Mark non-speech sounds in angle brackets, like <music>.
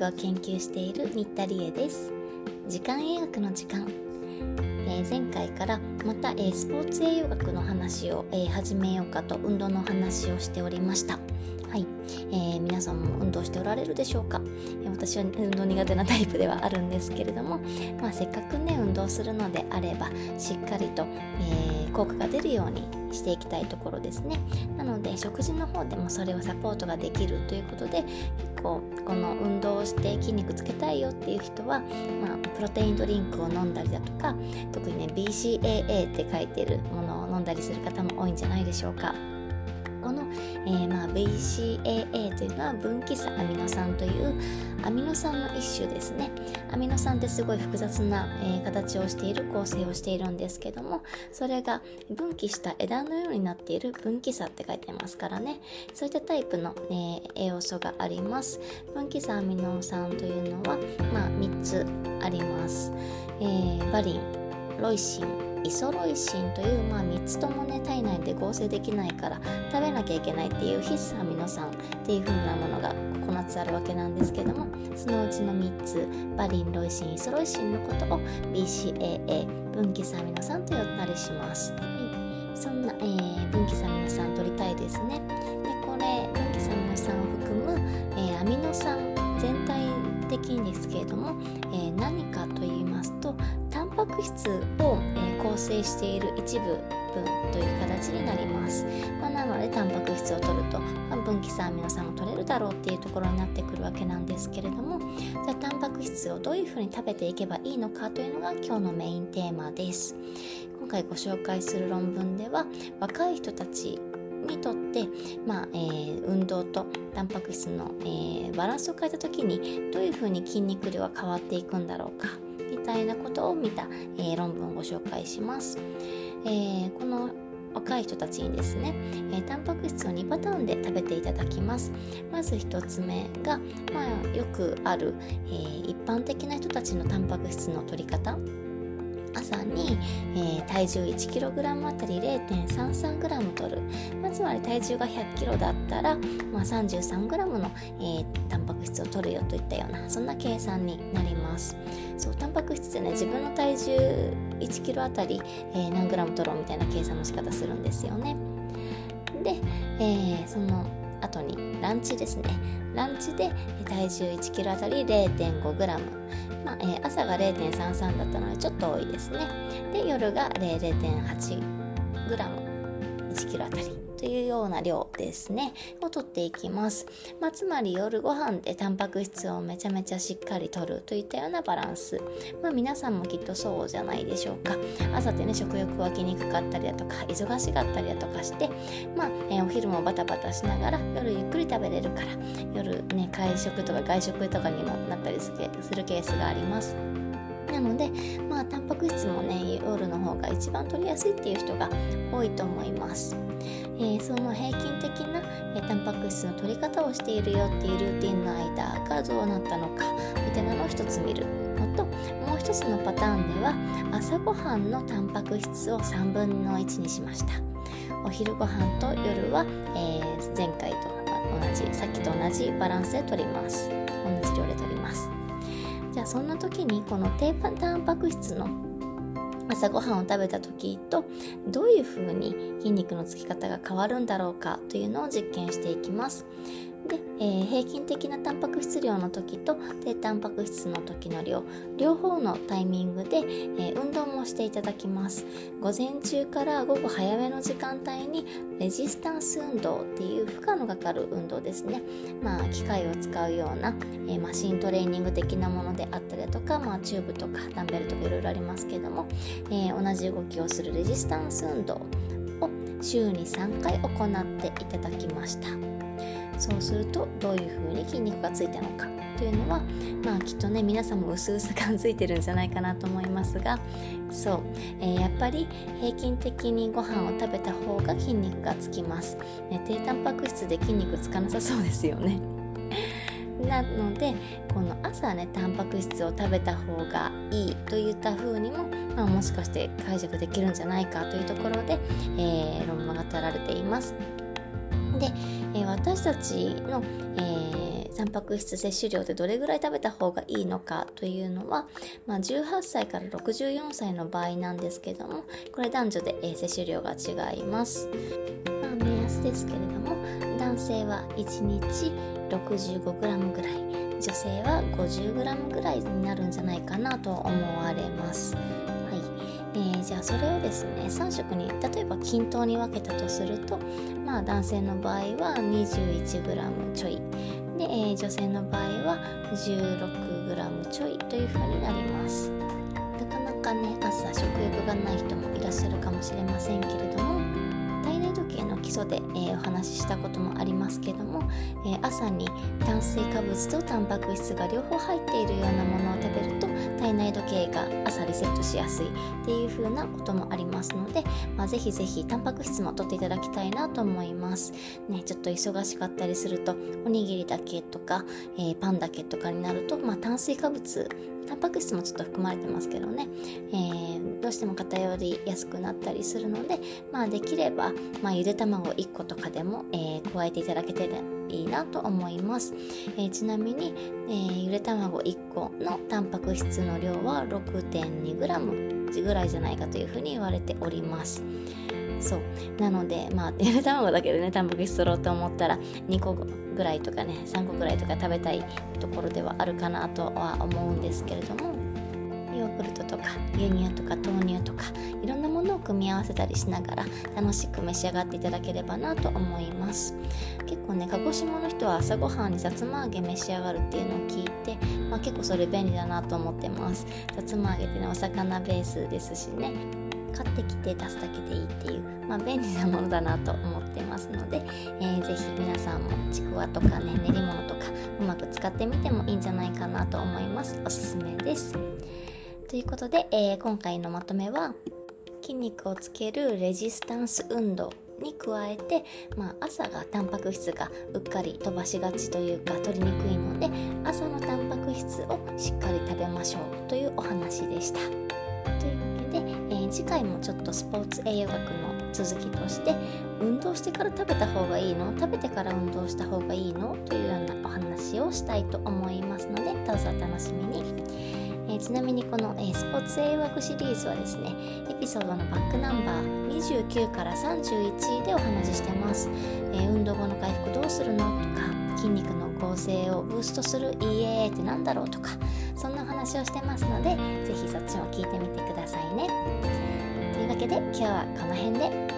学を研究している新田理恵です。時間英学の時間、えー、前回からまた、えー、スポーツ栄養学の話を、えー、始めようかと運動の話をしておりました。はい、えー、皆さんも運動しておられるでしょうか、え、私は運動苦手なタイプではあるんですけれども、まあ、せっかくね運動するのであればしっかりと、えー、効果が出るようにしていきたいところですね。なので食事の方でもそれをサポートができるということで結構この運動をして筋肉つけたいよっていう人は、まあ、プロテインドリンクを飲んだりだとか特にね BCAA A って書いてるものを飲んだりする方も多いんじゃないでしょうか。この、えー、まあ、BCAA というのは分岐差アミノ酸というアミノ酸の一種ですね。アミノ酸ってすごい複雑な、えー、形をしている構成をしているんですけどもそれが分岐した枝のようになっている分岐差って書いてますからね。そういったタイプの、えー、栄養素があります。分岐差アミノ酸というのは、まあ、3つあります、えバリンロイシンイソロイシンという、まあ、3つともね体内で合成できないから食べなきゃいけないっていう必須アミノ酸っていう風なものが9つあるわけなんですけどもそのうちの3つバリンロイシンイソロイシンのことを BCAA 分岐酸アミノ酸と呼んだりします、はい、そんな、えー、分岐酸アミノ酸取りたいですね。でこれ分岐酸アミノ酸を含む、えー、アミノ酸全体的にですけれども、えー、何かと言いますとタンパク質を、え構成している一部分という形になります、まあ、なのでタンパク質を取ると、まあ、分岐酸アミノ酸も取れるだろうっていうところになってくるわけなんですけれどもじゃあタンパク質をどういうふうに食べていけばいいのかというのが今日のメインテーマです。今回ご紹介する論文では若い人たちにとって、まあえー、運動とタンパク質の、えー、バランスを変えた時にどういうふうに筋肉量が変わっていくんだろうか。たいなことを見た、えー、論文をご紹介します。えー、この若い人たちにですね、えー、タンパク質を2パターンで食べていただきますまず1つ目が、まあ、よくある、えー、一般的な人たちのタンパク質の取り方朝に、えー、体重 1kg あたり 0.33g 取る、まあ、つまり体重が 100kg だったら、まあ、33g の、えー、タンパク質を取るよといったようなそんな計算になります。そうタンパク質ってね自分の体重 1kg あたり、えー、何 g 取ろうみたいな計算の仕方するんですよね。で、えー、その後にランチですね。ランチで体重 1kg あたり 0.5g まあえー、朝が0.33だったのでちょっと多いですね。で夜が 0.8g1kg あたり。というような量ですね。を取っていきます、まあ、つまり夜ご飯でタンパク質をめちゃめちゃしっかりとるといったようなバランス、まあ、皆さんもきっとそうじゃないでしょうか。朝ってね食欲湧きにくかったりだとか忙しかったりだとかして、まあえー、お昼もバタバタしながら夜ゆっくり食べれるから夜ね会食とか外食とかにもなったりするケースがあります。なので、まあ、タンパク質もね夜の方が一番取りやすいっていう人が多いと思います、えー、その平均的な、えー、タンパク質の取り方をしているよっていうルーティンの間がどうなったのかみたいなのを一つ見る。のともう一つのパターンでは朝ごはんのタンパク質を3分の1にしました。お昼ご飯と夜は、えー、前回と同じさっきと同じバランスで取ります。同じ量で取ります。じゃあそんな時にこの低タンパク質の朝ごはんを食べた時とどういうふうに筋肉のつき方が変わるんだろうかというのを実験していきます。で、えー、平均的なタンパク質量の時と低タンパク質の時の量両方のタイミングで、えー、運動もしていただきます午前中から午後早めの時間帯にレジスタンス運動っていう負荷のかかる運動ですねまあ機械を使うような、えー、マシントレーニング的なものであったりとか、まあ、チューブとかダンベルとかいろいろありますけども、え同じ動きをするレジスタンス運動を週に3回行っていただきました。そうするとどういうふうに筋肉がついたのかというのはまあきっとね皆さんも薄々感づいてるんじゃないかなと思いますがそう、えー、やっぱり平均的にご飯を食べた方が筋肉がつきます、ね、低タンパク質で筋肉つかなさそうですよね <laughs> なのでこの朝ねタンパク質を食べた方がいいといった風にも、まあ、もしかして解釈できるんじゃないかというところで、えー、論文が語られています。で、えー、私たちの、えー、タンパク質摂取量でどれぐらい食べた方がいいのかというのは、まあ、18歳から64歳の場合なんですけどもこれ男女で、えー、摂取量が違います、まあ、目安ですけれども男性は1日 65g ぐらい女性は 50g ぐらいになるんじゃないかなと思われます、じゃあそれをですね3食に例えば均等に分けたとするとまあ男性の場合は 21g ちょい。で、えー、女性の場合は 16g ちょいというふうになります。なかなかね朝食欲がない人もいらっしゃるかもしれませんけれども体内時計の基礎で、えー、お話ししたこともありますけども、えー、朝に炭水化物とタンパク質が両方入っているようなものを食べると体内時計が朝リセットしやすいっていう風なこともありますので、まあ、ぜひぜひタンパク質もとっていただきたいなと思います。ねちょっと忙しかったりするとおにぎりだけとか、えー、パンだけとかになると、まあ、炭水化物タンパク質もちょっと含まれてますけどね、えー、どうしても偏りやすくなったりするので、まあ、できれば、まあ、ゆで卵1個とかでも、えー、加えていただけていいなと思います、えー、ちなみに、えー、ゆで卵1個のタンパク質の量は 6.2g ぐらいじゃないかというふうに言われております。そう。なのでまあゆで卵だけでねタンパク質取ろうと思ったら2個ぐらいとかね3個ぐらいとか食べたいところではあるかなとは思うんですけれどもヨーグルトとか牛乳とか豆乳とかいろんなものを組み合わせたりしながら楽しく召し上がっていただければなと思います。結構ね鹿児島の人は朝ごはんにさつま揚げ召し上がるっていうのを聞いて、まあ、結構それ便利だなと思ってます。さつま揚げってねお魚ベースですしね。買ってきて出すだけでいいっていう、まあ、便利なものだなと思ってますので、えー、ぜひ皆さんもちくわとかね練り物とかうまく使ってみてもいいんじゃないかなと思いますおすすめですということで、えー、今回のまとめは筋肉をつけるレジスタンス運動に加えて、まあ、朝がタンパク質がうっかり飛ばしがちというか取りにくいので朝のタンパク質をしっかり食べましょうというお話でした。という、次回もちょっとスポーツ栄養学の続きとして運動してから食べた方がいいの？食べてから運動した方がいいの？というようなお話をしたいと思いますのでどうぞお楽しみに。えー、ちなみにこの、えー、スポーツ栄養学シリーズはですねエピソードのバックナンバー29から31でお話ししてます、えー、運動後の回復どうするのとか筋肉の構成をブーストする EAA って何だろうとかそんなお話をしてますので是非そっちも聞いてみてくださいね。けで今日はこの辺で。